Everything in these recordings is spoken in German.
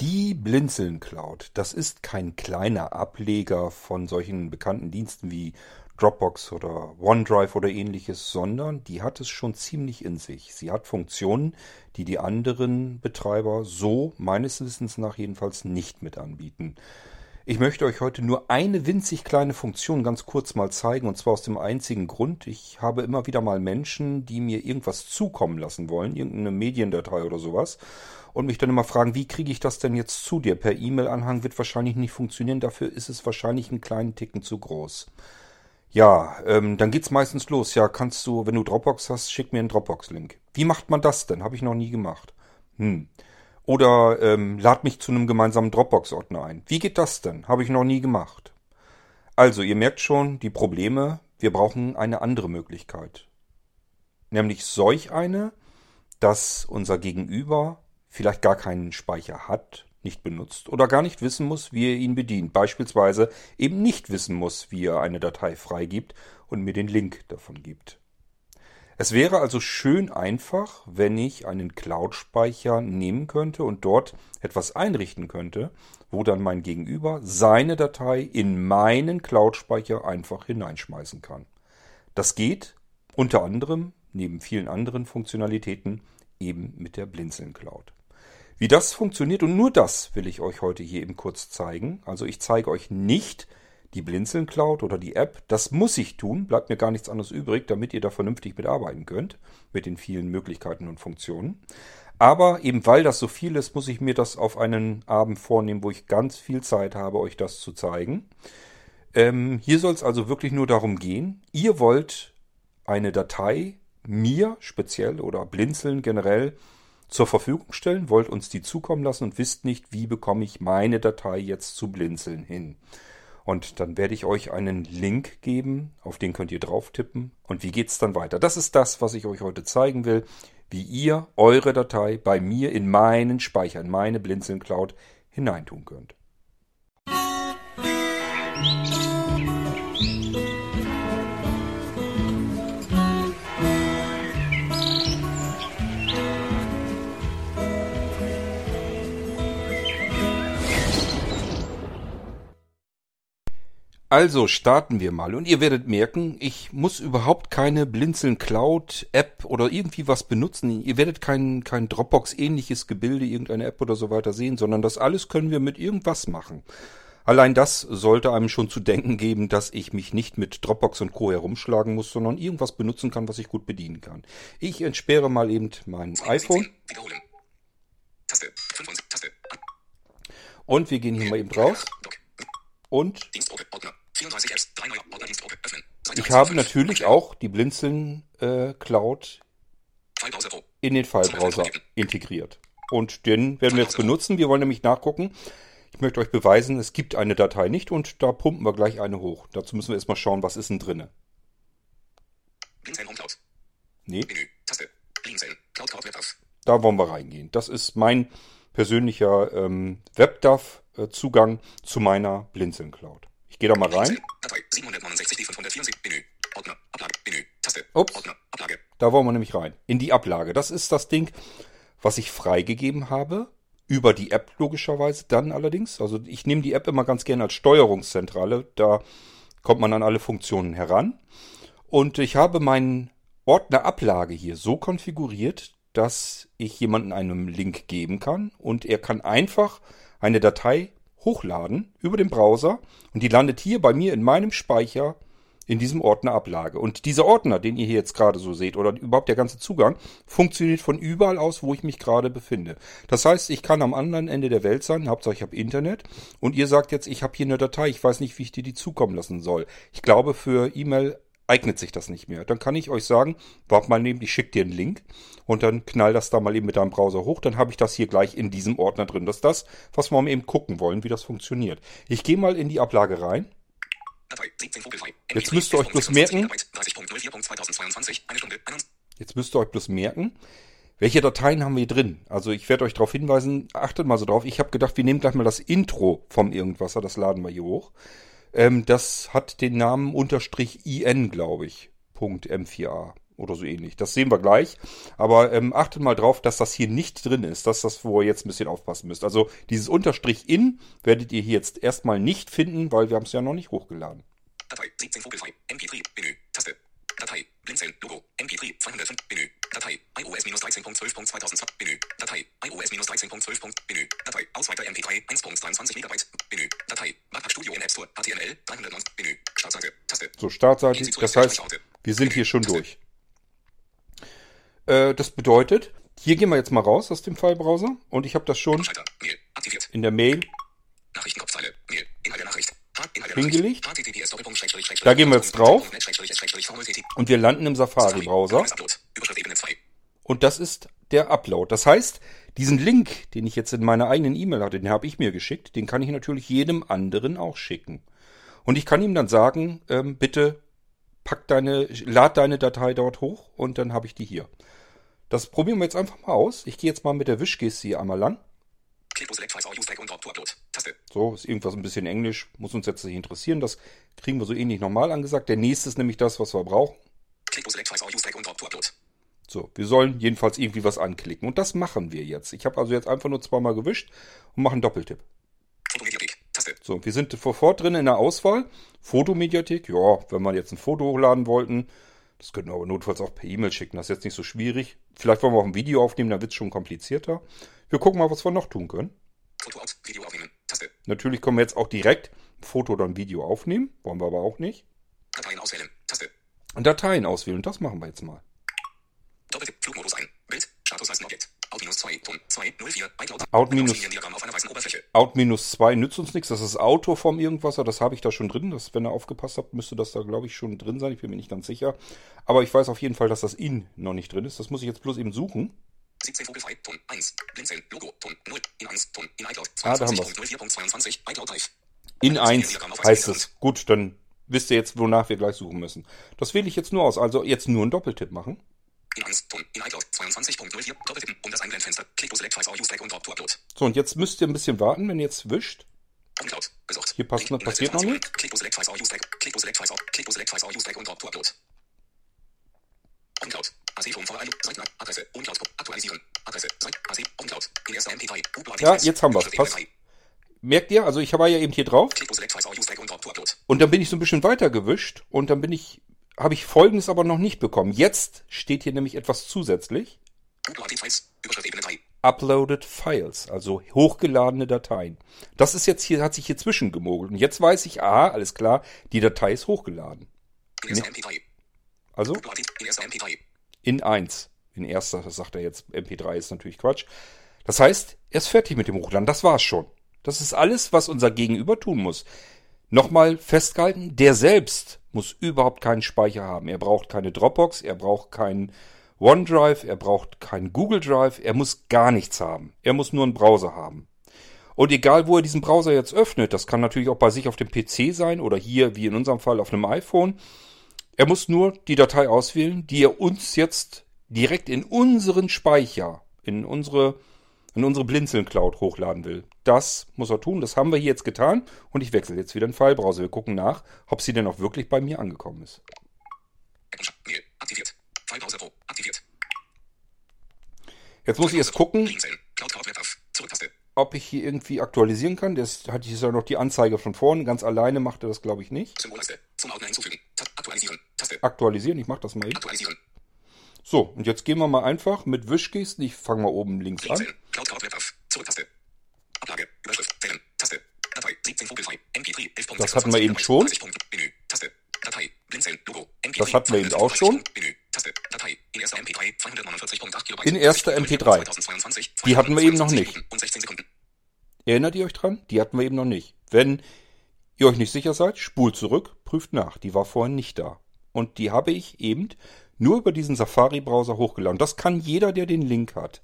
Die Blinzeln Cloud, das ist kein kleiner Ableger von solchen bekannten Diensten wie Dropbox oder OneDrive oder ähnliches, sondern die hat es schon ziemlich in sich. Sie hat Funktionen, die die anderen Betreiber so meines Wissens nach jedenfalls nicht mit anbieten. Ich möchte euch heute nur eine winzig kleine Funktion ganz kurz mal zeigen, und zwar aus dem einzigen Grund, ich habe immer wieder mal Menschen, die mir irgendwas zukommen lassen wollen, irgendeine Mediendatei oder sowas, und mich dann immer fragen, wie kriege ich das denn jetzt zu dir? Per E-Mail-Anhang wird wahrscheinlich nicht funktionieren, dafür ist es wahrscheinlich einen kleinen Ticken zu groß. Ja, ähm, dann geht's meistens los. Ja, kannst du, wenn du Dropbox hast, schick mir einen Dropbox-Link. Wie macht man das denn? Habe ich noch nie gemacht. Hm. Oder ähm, lad mich zu einem gemeinsamen Dropbox-Ordner ein. Wie geht das denn? Habe ich noch nie gemacht. Also, ihr merkt schon, die Probleme, wir brauchen eine andere Möglichkeit. Nämlich solch eine, dass unser Gegenüber vielleicht gar keinen Speicher hat, nicht benutzt oder gar nicht wissen muss, wie er ihn bedient. Beispielsweise eben nicht wissen muss, wie er eine Datei freigibt und mir den Link davon gibt. Es wäre also schön einfach, wenn ich einen Cloud-Speicher nehmen könnte und dort etwas einrichten könnte, wo dann mein Gegenüber seine Datei in meinen Cloud-Speicher einfach hineinschmeißen kann. Das geht unter anderem, neben vielen anderen Funktionalitäten, eben mit der Blinzeln Cloud. Wie das funktioniert und nur das will ich euch heute hier eben kurz zeigen. Also ich zeige euch nicht, die Blinzeln Cloud oder die App. Das muss ich tun, bleibt mir gar nichts anderes übrig, damit ihr da vernünftig mitarbeiten könnt, mit den vielen Möglichkeiten und Funktionen. Aber eben weil das so viel ist, muss ich mir das auf einen Abend vornehmen, wo ich ganz viel Zeit habe, euch das zu zeigen. Ähm, hier soll es also wirklich nur darum gehen, ihr wollt eine Datei mir speziell oder Blinzeln generell zur Verfügung stellen, wollt uns die zukommen lassen und wisst nicht, wie bekomme ich meine Datei jetzt zu Blinzeln hin. Und dann werde ich euch einen Link geben, auf den könnt ihr drauf tippen. Und wie geht es dann weiter? Das ist das, was ich euch heute zeigen will, wie ihr eure Datei bei mir in meinen Speicher, in meine Blinzeln Cloud hineintun könnt. Musik Also starten wir mal und ihr werdet merken, ich muss überhaupt keine Blinzeln Cloud App oder irgendwie was benutzen. Ihr werdet kein, kein Dropbox ähnliches Gebilde, irgendeine App oder so weiter sehen, sondern das alles können wir mit irgendwas machen. Allein das sollte einem schon zu denken geben, dass ich mich nicht mit Dropbox und Co. herumschlagen muss, sondern irgendwas benutzen kann, was ich gut bedienen kann. Ich entsperre mal eben mein iPhone. Und wir gehen hier mal eben raus. Und ich habe natürlich auch die Blinzeln äh, Cloud in den Filebrowser integriert. Und den werden wir jetzt benutzen. Wir wollen nämlich nachgucken. Ich möchte euch beweisen, es gibt eine Datei nicht und da pumpen wir gleich eine hoch. Dazu müssen wir erstmal schauen, was ist denn drinne. Nee. Da wollen wir reingehen. Das ist mein persönlicher ähm, WebDAV-Zugang zu meiner Blinzeln Cloud. Ich gehe da mal rein. Ups. Da wollen wir nämlich rein. In die Ablage. Das ist das Ding, was ich freigegeben habe. Über die App logischerweise dann allerdings. Also ich nehme die App immer ganz gerne als Steuerungszentrale. Da kommt man an alle Funktionen heran. Und ich habe meinen Ordner Ablage hier so konfiguriert, dass ich jemanden einen Link geben kann und er kann einfach eine Datei hochladen über den Browser und die landet hier bei mir in meinem Speicher in diesem Ordner Ablage. Und dieser Ordner, den ihr hier jetzt gerade so seht, oder überhaupt der ganze Zugang, funktioniert von überall aus, wo ich mich gerade befinde. Das heißt, ich kann am anderen Ende der Welt sein, Hauptsache ich habe Internet, und ihr sagt jetzt, ich habe hier eine Datei, ich weiß nicht, wie ich dir die zukommen lassen soll. Ich glaube, für E-Mail eignet sich das nicht mehr. Dann kann ich euch sagen, warte mal neben, ich schicke dir einen Link und dann knall das da mal eben mit deinem Browser hoch. Dann habe ich das hier gleich in diesem Ordner drin. Das ist das, was wir mal eben gucken wollen, wie das funktioniert. Ich gehe mal in die Ablage rein. Jetzt müsst ihr euch bloß merken. Jetzt müsst ihr euch bloß merken, welche Dateien haben wir hier drin? Also ich werde euch darauf hinweisen, achtet mal so drauf. Ich habe gedacht, wir nehmen gleich mal das Intro vom Irgendwasser, das laden wir hier hoch. Ähm, das hat den Namen unterstrich IN, glaube ich. Punkt M4A. oder so ähnlich. Das sehen wir gleich. Aber ähm, achtet mal drauf, dass das hier nicht drin ist. Das ist das, wo ihr jetzt ein bisschen aufpassen müsst. Also dieses Unterstrich in werdet ihr hier jetzt erstmal nicht finden, weil wir haben es ja noch nicht hochgeladen. Datei 17 Vogelfrei. MP3 Menü. Taste. Datei Blinzeln Logo. MP3 205 Menü. Datei iOS-13.12.2002 Menü. Datei iOS-13.12. Menü. Datei Ausweiter MP3 1.23 Megabyte Menü. Datei Backpack Studio in App Store HTML 390 Menü. Startseite Taste. So, Startseite. Das heißt, wir sind hier schon durch. Äh, das bedeutet, hier gehen wir jetzt mal raus aus dem File-Browser und ich habe das schon in der Mail Hingelegt. Da gehen wir jetzt drauf. Und wir landen im Safari-Browser. Neues Upload. Überschrift Ebene 2. Und das ist der Upload. Das heißt, diesen Link, den ich jetzt in meiner eigenen E-Mail hatte, den habe ich mir geschickt, den kann ich natürlich jedem anderen auch schicken. Und ich kann ihm dann sagen, ähm, bitte pack deine, lad deine Datei dort hoch und dann habe ich die hier. Das probieren wir jetzt einfach mal aus. Ich gehe jetzt mal mit der Wischgeste hier einmal lang. So, ist irgendwas ein bisschen Englisch, muss uns jetzt nicht interessieren. Das kriegen wir so ähnlich normal angesagt. Der nächste ist nämlich das, was wir brauchen. So, wir sollen jedenfalls irgendwie was anklicken. Und das machen wir jetzt. Ich habe also jetzt einfach nur zweimal gewischt und mache einen Doppeltipp. So, wir sind sofort drin in der Auswahl. Fotomediathek, ja, wenn wir jetzt ein Foto hochladen wollten, das könnten wir aber notfalls auch per E-Mail schicken. Das ist jetzt nicht so schwierig. Vielleicht wollen wir auch ein Video aufnehmen, dann wird es schon komplizierter. Wir gucken mal, was wir noch tun können. Foto out. Video aufnehmen. Taste. Natürlich können wir jetzt auch direkt ein Foto oder ein Video aufnehmen. Wollen wir aber auch nicht. Dateien auswählen. Taste. Und Dateien auswählen. Das machen wir jetzt mal. Doppeltipp. Flugmodus ein. Bild. Status als Objekt. Out minus 2. Ton 2. 04. iCloud. Out minus- Liniendiagramm auf einer weißen Oberfläche. Out-2 nützt uns nichts. Das ist Auto vom Irgendwasser. Das habe ich da schon drin. Das, wenn ihr aufgepasst habt, müsste das da, glaube ich, schon drin sein. Ich bin mir nicht ganz sicher. Aber ich weiß auf jeden Fall, dass das In noch nicht drin ist. Das muss ich jetzt bloß eben suchen. 17 Vogelfrei. Ton 1. Blinzeln. Logo. Ton 0. In 1. Ton. In iCloud. Ah, da haben wir's. 22.04.22. iCloud Drive. In 1 heißt es. Gut, dann wisst ihr jetzt, wonach wir gleich suchen müssen. Das wähle ich jetzt nur aus. Also jetzt nur einen Doppeltipp machen. In 1. Ton. In iCloud. 22.04. Doppeltippen. Um das Einblendfenster. Click to select files tag und drop to upload. So, und jetzt müsst ihr ein bisschen warten, wenn ihr jetzt wischt. Hier passt- passiert noch Inhaltsinformationen. Click to select files use tag. Click to select files. Click to select files und drop to upload. OnCloud. AC vom VRL. Seiten. Adresse. OnCloud. Aktualisieren. Adresse. Seit. AC. OnCloud. In erster MP3. Upload Ja, jetzt haben wir's. Überschrift Passt. Merkt ihr? Also ich war ja eben hier drauf. Und dann bin ich so ein bisschen weiter gewischt. Und dann bin ich, habe ich Folgendes aber noch nicht bekommen. Jetzt steht hier nämlich etwas zusätzlich. Upload Files. Überschrift Ebene 3. Uploaded Files, also hochgeladene Dateien. Das ist jetzt hier, hat sich hier zwischengemogelt. Und jetzt weiß ich, aha, alles klar, die Datei ist hochgeladen. MP3. Also Upload in erster MP3. in 1. In erster, das sagt er jetzt, MP3 ist natürlich Quatsch. Das heißt, er ist fertig mit dem Hochladen. Das war's schon. Das ist alles, was unser Gegenüber tun muss. Nochmal festgehalten, der selbst muss überhaupt keinen Speicher haben. Er braucht keine Dropbox, er braucht keinen OneDrive, er braucht keinen Google Drive, er muss gar nichts haben. Er muss nur einen Browser haben. Und egal, wo er diesen Browser jetzt öffnet, das kann natürlich auch bei sich auf dem PC sein oder hier, wie in unserem Fall, auf einem iPhone. Er muss nur die Datei auswählen, die er uns jetzt direkt in unseren Speicher, in unsere, in unsere Blinzeln-Cloud hochladen will. Das muss er tun, das haben wir hier jetzt getan und ich wechsle jetzt wieder in den File-Browser. Wir gucken nach, ob sie denn auch wirklich bei mir angekommen ist. Mail. Aktiviert. Filebrowser Pro. Aktiviert. Jetzt muss ich erst gucken, Blinzeln. Cloud Cloud ob ich hier irgendwie aktualisieren kann. Das hat hier ja noch die Anzeige von vorne. Ganz alleine macht er das, glaube ich, nicht. Symbolleiste. Zum Ordner hinzufügen. Aktualisieren. Taste. Aktualisieren, ich mache das mal eben. Aktualisieren. So, und jetzt gehen wir mal einfach mit Wischgesten. Ich fange mal oben links an. Blinzeln. Cloud Cloud Web auf. Zurücktaste. Ablage. Überschrift. Wählen. Taste. Datei. 17 Vogelfrei. MP3. 11. Das hatten wir eben schon. 30 Punkt. Menü. Taste. Datei. Blinzeln. Logo. MP3. Das hatten wir eben auch schon. Menü. Taste. Datei. In erster MP3. 249.8 Kilobyte. In erster MP3. 2022. Die hatten wir eben noch 22 nicht. Minuten Und 16 Sekunden. Erinnert ihr euch dran? Die hatten wir eben noch nicht. Wenn ihr euch nicht sicher seid, spult zurück, prüft nach. Die war vorhin nicht da. Und die habe ich eben nur über diesen Safari-Browser hochgeladen. Das kann jeder, der den Link hat.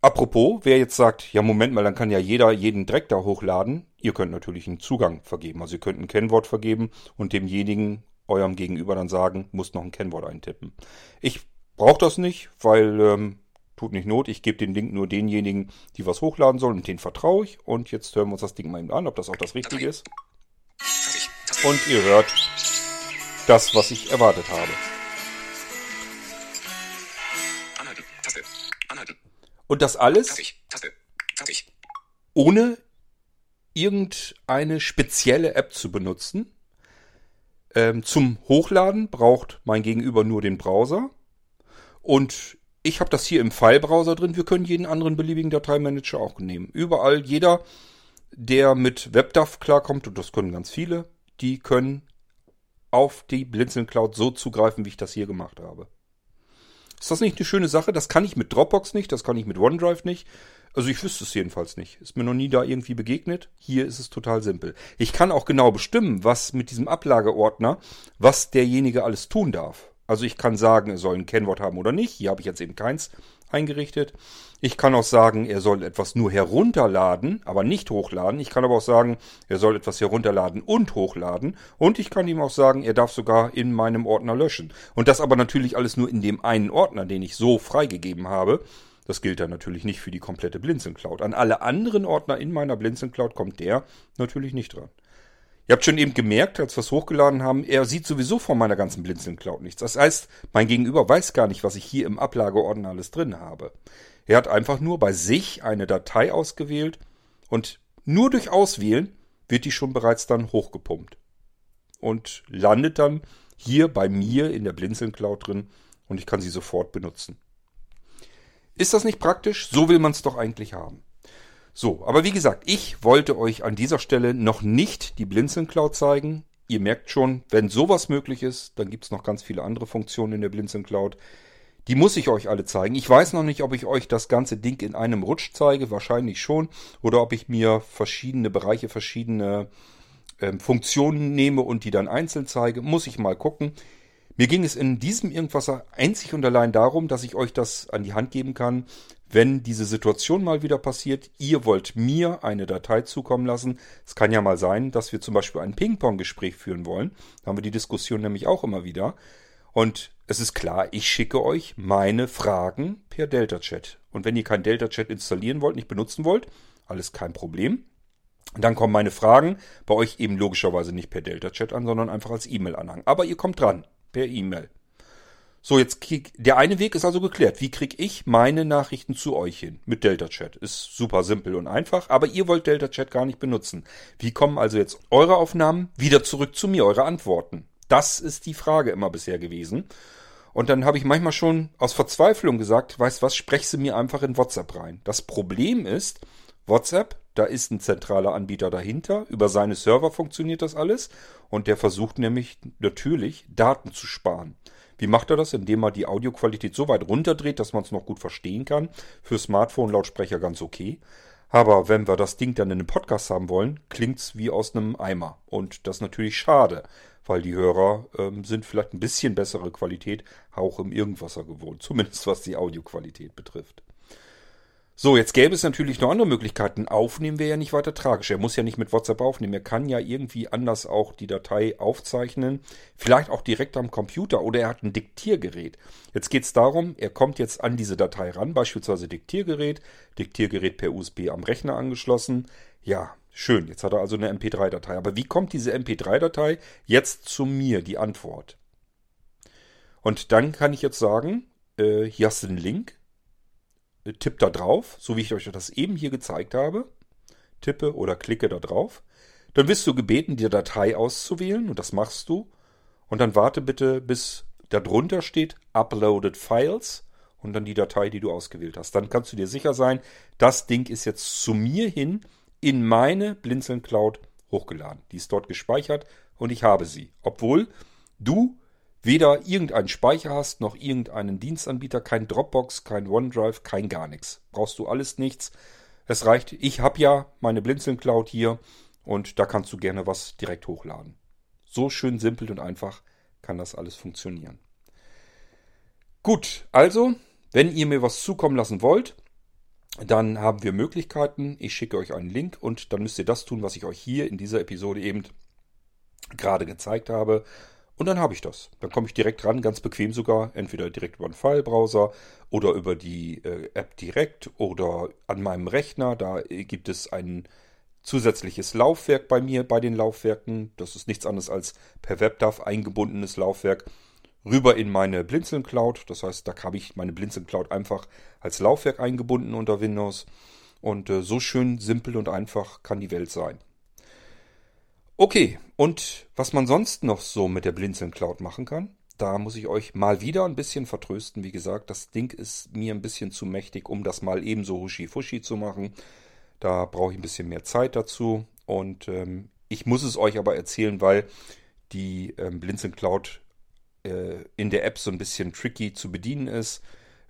Apropos, wer jetzt sagt, ja Moment mal, dann kann ja jeder jeden Dreck da hochladen. Ihr könnt natürlich einen Zugang vergeben. Also ihr könnt ein Kennwort vergeben und demjenigen, eurem Gegenüber dann sagen, muss noch ein Kennwort eintippen. Ich brauche das nicht, weil ähm, tut nicht Not. Ich gebe den Link nur denjenigen, die was hochladen sollen und denen vertraue ich. Und jetzt hören wir uns das Ding mal eben an, ob das auch das Richtige ist. Und ihr hört das, was ich erwartet habe. Und das alles ohne irgendeine spezielle App zu benutzen. Ähm, zum Hochladen braucht mein Gegenüber nur den Browser. Und ich habe das hier im File-Browser drin. Wir können jeden anderen beliebigen Dateimanager auch nehmen. Überall jeder, der mit WebDAV klarkommt, und das können ganz viele, die können auf die Blinzeln Cloud so zugreifen, wie ich das hier gemacht habe. Ist das nicht eine schöne Sache? Das kann ich mit Dropbox nicht, das kann ich mit OneDrive nicht. Also ich wüsste es jedenfalls nicht. Ist mir noch nie da irgendwie begegnet. Hier ist es total simpel. Ich kann auch genau bestimmen, was mit diesem Ablageordner, was derjenige alles tun darf. Also ich kann sagen, er soll ein Kennwort haben oder nicht. Hier habe ich jetzt eben keins eingerichtet. Ich kann auch sagen, er soll etwas nur herunterladen, aber nicht hochladen. Ich kann aber auch sagen, er soll etwas herunterladen und hochladen. Und ich kann ihm auch sagen, er darf sogar in meinem Ordner löschen. Und das aber natürlich alles nur in dem einen Ordner, den ich so freigegeben habe. Das gilt dann natürlich nicht für die komplette Blinzeln Cloud. An alle anderen Ordner in meiner Blinzeln Cloud kommt der natürlich nicht dran. Ihr habt schon eben gemerkt, als wir es hochgeladen haben, er sieht sowieso von meiner ganzen Blinzeln Cloud nichts. Das heißt, mein Gegenüber weiß gar nicht, was ich hier im Ablageordner alles drin habe. Er hat einfach nur bei sich eine Datei ausgewählt und nur durch Auswählen wird die schon bereits dann hochgepumpt. Und landet dann hier bei mir in der Blinzeln Cloud drin und ich kann sie sofort benutzen. Ist das nicht praktisch? So will man es doch eigentlich haben. So, aber wie gesagt, ich wollte euch an dieser Stelle noch nicht die Blinzeln Cloud zeigen. Ihr merkt schon, wenn sowas möglich ist, dann gibt es noch ganz viele andere Funktionen in der Blinzeln Cloud. Die muss ich euch alle zeigen. Ich weiß noch nicht, ob ich euch das ganze Ding in einem Rutsch zeige, wahrscheinlich schon, oder ob ich mir verschiedene Bereiche, verschiedene ähm, Funktionen nehme und die dann einzeln zeige. Muss ich mal gucken. Mir ging es in diesem Irgendwasser einzig und allein darum, dass ich euch das an die Hand geben kann, wenn diese Situation mal wieder passiert, ihr wollt mir eine Datei zukommen lassen. Es kann ja mal sein, dass wir zum Beispiel ein Ping-Pong-Gespräch führen wollen. Da haben wir die Diskussion nämlich auch immer wieder. Und es ist klar, ich schicke euch meine Fragen per Delta-Chat. Und wenn ihr kein Delta-Chat installieren wollt, nicht benutzen wollt, alles kein Problem. Dann kommen meine Fragen bei euch eben logischerweise nicht per Delta-Chat an, sondern einfach als E-Mail-Anhang. Aber ihr kommt dran per E-Mail. So, jetzt krieg, der eine Weg ist also geklärt. Wie kriege ich meine Nachrichten zu euch hin? Mit Delta Chat. Ist super simpel und einfach, aber ihr wollt Delta Chat gar nicht benutzen. Wie kommen also jetzt eure Aufnahmen wieder zurück zu mir, eure Antworten? Das ist die Frage immer bisher gewesen. Und dann habe ich manchmal schon aus Verzweiflung gesagt, weißt was, sprech sie mir einfach in WhatsApp rein. Das Problem ist, WhatsApp, da ist ein zentraler Anbieter dahinter. Über seine Server funktioniert das alles. Und der versucht nämlich natürlich Daten zu sparen. Wie macht er das? Indem er die Audioqualität so weit runterdreht, dass man es noch gut verstehen kann. Für Smartphone-Lautsprecher ganz okay. Aber wenn wir das Ding dann in einem Podcast haben wollen, klingt's wie aus einem Eimer. Und das ist natürlich schade, weil die Hörer ähm, sind vielleicht ein bisschen bessere Qualität auch im Irgendwasser gewohnt. Zumindest was die Audioqualität betrifft. So, jetzt gäbe es natürlich noch andere Möglichkeiten. Aufnehmen wäre ja nicht weiter tragisch. Er muss ja nicht mit WhatsApp aufnehmen. Er kann ja irgendwie anders auch die Datei aufzeichnen. Vielleicht auch direkt am Computer oder er hat ein Diktiergerät. Jetzt geht es darum, er kommt jetzt an diese Datei ran, beispielsweise Diktiergerät, Diktiergerät per USB am Rechner angeschlossen. Ja, schön. Jetzt hat er also eine MP3-Datei. Aber wie kommt diese MP3-Datei jetzt zu mir, die Antwort? Und dann kann ich jetzt sagen, äh, hier hast du den Link tipp da drauf, so wie ich euch das eben hier gezeigt habe. Tippe oder klicke da drauf. Dann wirst du gebeten, die Datei auszuwählen und das machst du. Und dann warte bitte, bis da drunter steht Uploaded Files und dann die Datei, die du ausgewählt hast. Dann kannst du dir sicher sein, das Ding ist jetzt zu mir hin in meine Blinzeln Cloud hochgeladen. Die ist dort gespeichert und ich habe sie. Obwohl du weder irgendeinen Speicher hast, noch irgendeinen Dienstanbieter, kein Dropbox, kein OneDrive, kein gar nichts. Brauchst du alles nichts. Es reicht, ich habe ja meine Blinzeln Cloud hier und da kannst du gerne was direkt hochladen. So schön simpel und einfach kann das alles funktionieren. Gut, also, wenn ihr mir was zukommen lassen wollt, dann haben wir Möglichkeiten. Ich schicke euch einen Link und dann müsst ihr das tun, was ich euch hier in dieser Episode eben gerade gezeigt habe. Und dann habe ich das. Dann komme ich direkt ran, ganz bequem sogar, entweder direkt über den File-Browser oder über die äh, App direkt oder an meinem Rechner. Da äh, gibt es ein zusätzliches Laufwerk bei mir, bei den Laufwerken. Das ist nichts anderes als per WebDAV eingebundenes Laufwerk. rüber in meine Blinzeln Cloud. Das heißt, da habe ich meine Blinzeln Cloud einfach als Laufwerk eingebunden unter Windows. Und äh, so schön simpel und einfach kann die Welt sein. Okay, und was man sonst noch so mit der Blinzeln Cloud machen kann, da muss ich euch mal wieder ein bisschen vertrösten. Wie gesagt, das Ding ist mir ein bisschen zu mächtig, um das mal ebenso huschi-fuschi zu machen. Da brauche ich ein bisschen mehr Zeit dazu. Und ähm, ich muss es euch aber erzählen, weil die ähm, Blinzeln Cloud äh, in der App so ein bisschen tricky zu bedienen ist.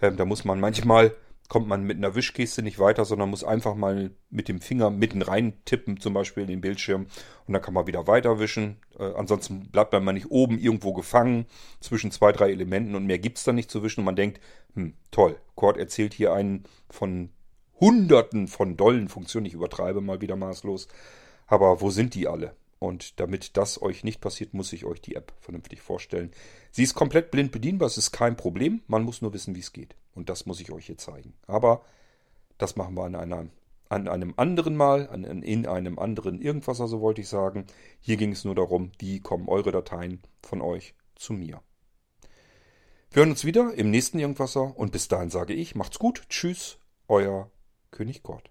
Ähm, da muss man manchmal kommt man mit einer Wischgeste nicht weiter, sondern muss einfach mal mit dem Finger mitten rein tippen, zum Beispiel in den Bildschirm. Und dann kann man wieder weiter wischen. Äh, ansonsten bleibt man mal nicht oben irgendwo gefangen zwischen zwei, drei Elementen und mehr gibt's da nicht zu wischen. Und man denkt, hm, toll, Cord erzählt hier einen von Hunderten von dollen Funktionen. Ich übertreibe mal wieder maßlos. Aber wo sind die alle? Und damit das euch nicht passiert, muss ich euch die App vernünftig vorstellen. Sie ist komplett blind bedienbar, es ist kein Problem. Man muss nur wissen, wie es geht. Und das muss ich euch hier zeigen. Aber das machen wir an, einer, an einem anderen Mal, an, in einem anderen Irgendwas, also wollte ich sagen. Hier ging es nur darum, wie kommen eure Dateien von euch zu mir. Wir hören uns wieder im nächsten Irgendwasser und bis dahin sage ich, macht's gut, tschüss, euer König Gott.